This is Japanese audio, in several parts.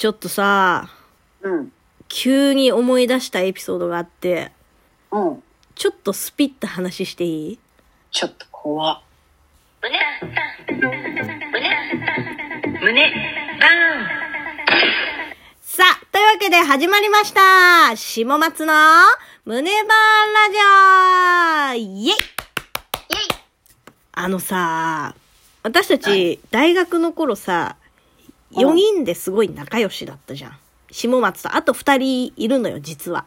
ちょっとさ、うん。急に思い出したエピソードがあって、うん。ちょっとスピッた話していい？ちょっと怖っ。胸。胸。バさあ、というわけで始まりました。下松の胸バーンラジオ。イェイ。あのさ、私たち、大学の頃さ、4人ですごい仲良しだったじゃん。下松と、あと2人いるのよ、実は。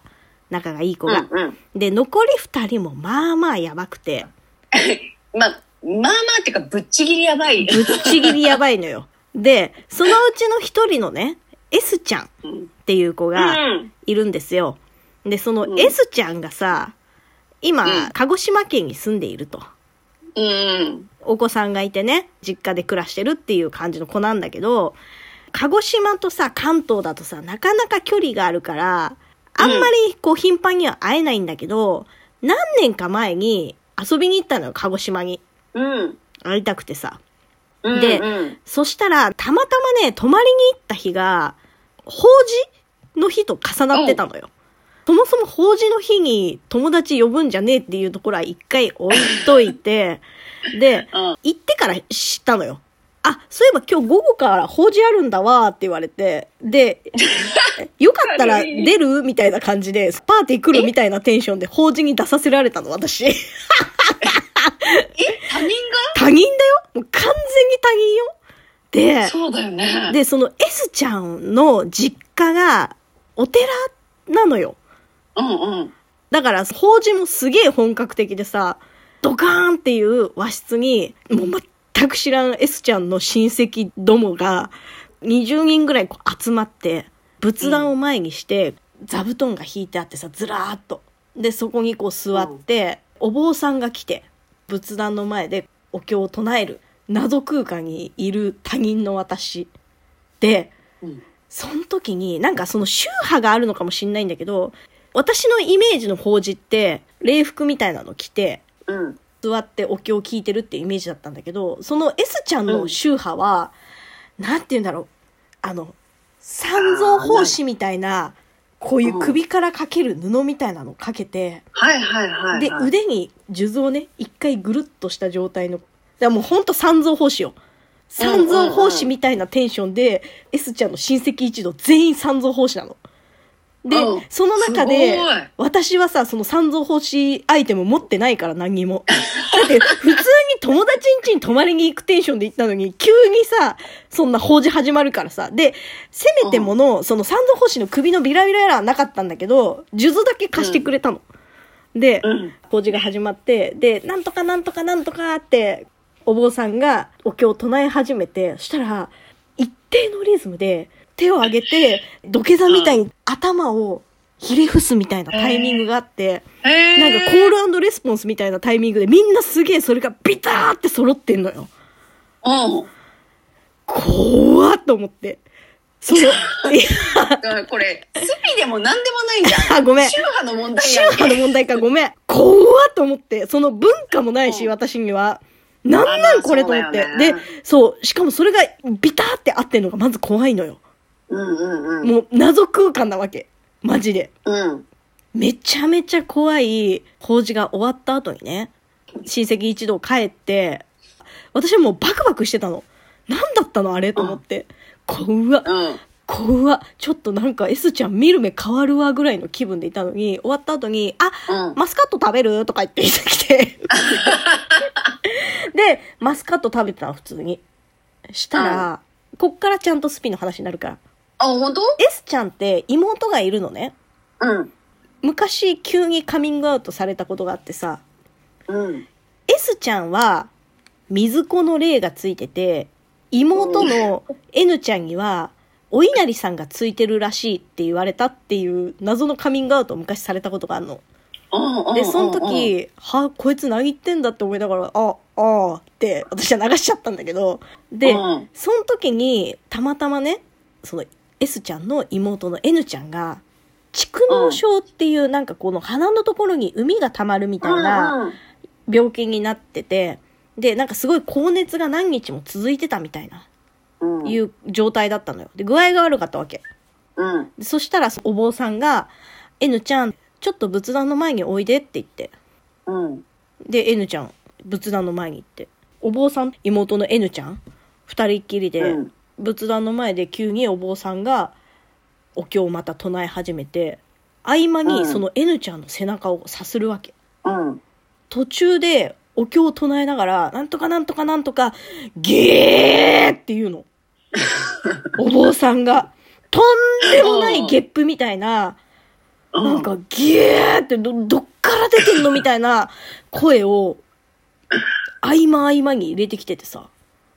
仲がいい子が。うんうん。で、残り2人もまあまあやばくて、まあ、まあまあっていうか、ぶっちぎりやばい。ぶっちぎりやばいのよ。で、そのうちの1人のね、S ちゃんっうん。ていう子がうんいるんですよ。で、そのうん S ちゃんがさ、今、うん鹿児島県に住んでいると。うん。お子さんがいてね、実家で暮らしてるっていう感じの子なんだけど、鹿児島とさ、関東だとさ、なかなか距離があるから、あんまりこう頻繁には会えないんだけど、何年か前に遊びに行ったのよ、鹿児島に。うん。会いたくてさ。うん。でうん。そしたら、たまたまね、泊まりに行った日が、法事の日と重なってたのよ。そもそも法事の日に友達呼ぶんじゃねえっていうところは一回置いといて、で、うん。行ってから知ったのよ。あ、そういえば今日午後から法事あるんだわーって言われて、で、よかったら出るみたいな感じで、パーティー来るみたいなテンションで法事に出させられたの、私。え、他人他人だよもう完全に他人よでが、そうだよね。で、その S ちゃんの実家がお寺なのよ。うんうん。だから、法事もすげえ本格的でさ、ドカーンっていう和室に、もう全く知らん S ちゃんの親戚どもが、20人ぐらいこう集まって、仏壇を前にして、座布団が引いてあってさ、ずらーっと。で、そこにこう座って、お坊さんが来て、仏壇の前でお経を唱える、謎空間にいる他人の私。で、うん。その時に、なんかその宗派があるのかもしんないんだけど、私のイメージの法事って、礼服みたいなの着て、うん。座ってお経を聞いてるっていうイメージだったんだけど、その S ちゃんの宗派は、なんて言うんだろう、あの、三蔵法師みたいな、こういう首からかける布みたいなのをかけて、はいはいはい、はい。で、腕に数珠をね、一回ぐるっとした状態の、だもうほんと三蔵法師よ。三蔵法師みたいなテンションで、S ちゃんの親戚一同全員三蔵法師なの。でうん、その中で私はさ、その三蔵法師アイテム持ってないから何にも。だって、普通に友達ん家に泊まりに行くテンションで行ったのに、急にさ、そんな法事始まるからさ。で、せめてもの、その三蔵法師の首のビラビラやらはなかったんだけど、数珠だけ貸してくれたの。で、うん。法事が始まって、で、なんとかなんとかなんとかって、お坊さんがお経を唱え始めて、そしたら、一定のリズムで、手を上げて、土下座みたいに頭をひれ伏すみたいなタイミングがあって、なんかコールレスポンスみたいなタイミングで、みんなすげえそれがビターって揃ってんのよ。うん。怖っと思って。その、いや、これ、スピでも何でもないじゃん。あごめん宗派の問題宗派の問題かごめん。怖っと思って、その文化もないし、うん私には。なんなんこれと思って。ね、そう、しかもそれがビターって合ってんのがまず怖いのよ。うんうんうん。もう謎空間なわけ。マジで。うん。めちゃめちゃ怖い法事が終わった後にね、親戚一同帰って、私はもうバクバクしてたの。なんだったのあれと思って。怖っ。うん。怖っ。ちょっとなんか S ちゃん見る目変わるわぐらいの気分でいたのに、終わった後に、あ、うん。マスカット食べるとか言って言ってきて。で、マスカット食べてたの、普通に。したら、こっからちゃんとスピの話になるから。あ、本当？S ちゃんって妹がいるのね。うん。昔急にカミングアウトされたことがあってさ、うん。S ちゃんは水子の霊がついてて、妹の N ちゃんには、お稲荷さんがついてるらしいって言われたっていう謎のカミングアウトを昔されたことがあるの。うん。で、その時、は、こいつ何言ってんだって思いながら、あ、ああって私は流しちゃったんだけど、で、うんその時にたまたまね、その S ちゃんの妹の N ちゃんが、蓄膿症っていうなんかこの鼻のところに海が溜まるみたいな病気になってて、で、なんかすごい高熱が何日も続いてたみたいなうん。いう状態だったのよ。で、具合が悪かったわけ。うん。でそしたらお坊さんが、N ちゃん、ちょっと仏壇の前においでって言って。うん。で、N ちゃん、仏壇の前に行って。お坊さん、妹の N ちゃん、二人っきりで、うん仏壇の前で急にお坊さんがお経をまた唱え始めて、合間うんにその N ちゃんの背中をさするわけ。うん。途中でお経を唱えながら、なんとかなんとかなんとか、ゲーって言うの。お坊さんが。とんでもないゲップみたいな、なんかゲーってど、どっから出てんのみたいな声を、合間合間に入れてきててさ。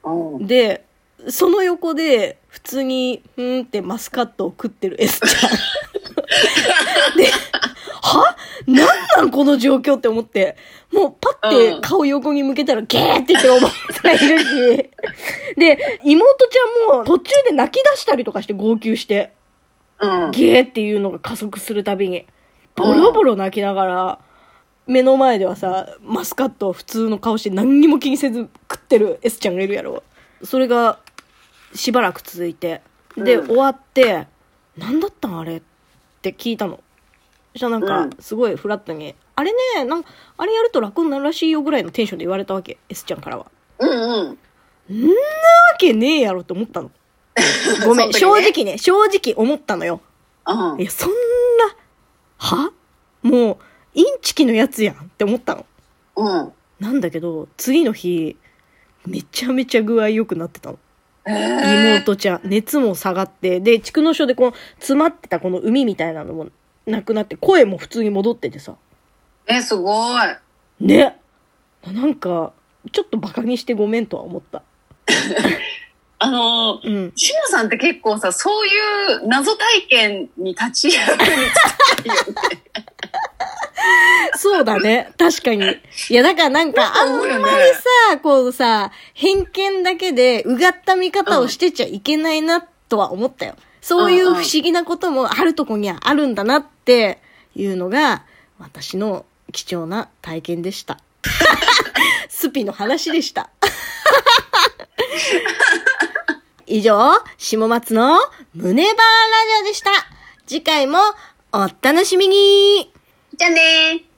うん。で、その横で、普通に、ふーんってマスカットを食ってる S ちゃん。で、は？なんなんこの状況って思って、もうパッて顔横に向けたらゲーって言ってるおばさんいるし、で、妹ちゃんも途中で泣き出したりとかして号泣して、うん。ゲーっていうのが加速するたびに、ボロボロ泣きながら、目の前ではさ、マスカットを普通の顔して何にも気にせず食ってる S ちゃんがいるやろ。それが、しばらく続いて。で、うん終わって、何だったんあれって聞いたの。そしたらなんか、すごいフラットに、あれね、なんか、あれやると楽になるらしいよぐらいのテンションで言われたわけ。S ちゃんからは。うんうん。わけねえやろって思ったの。ごめん、ね正直ね、正直思ったのよ。うんい。や、そんな、は？もう、インチキのやつやんって思ったの。うん。なんだけど、次の日、めちゃめちゃ具合良くなってたの。えー、妹ちゃん。熱も下がって、で、蓄膿症でこの、詰まってたこの海みたいなのもなくなって、声も普通に戻っててさ。え、すごい。ね。なんか、ちょっとバカにしてごめんとは思った。あのー、うん。しもさんって結構さ、そういう謎体験に立ち会うに近いよね。そうだね。確かに。いや、だからなんか、あんまりさ、こうさ、偏見だけで、うがった見方をしてちゃいけないな、とは思ったよ。そういう不思議なこともあるとこにはあるんだなっていうのが、私の貴重な体験でした。スピの話でした。以上、下松の胸バーラジオでした。次回もお楽しみにじゃあねー。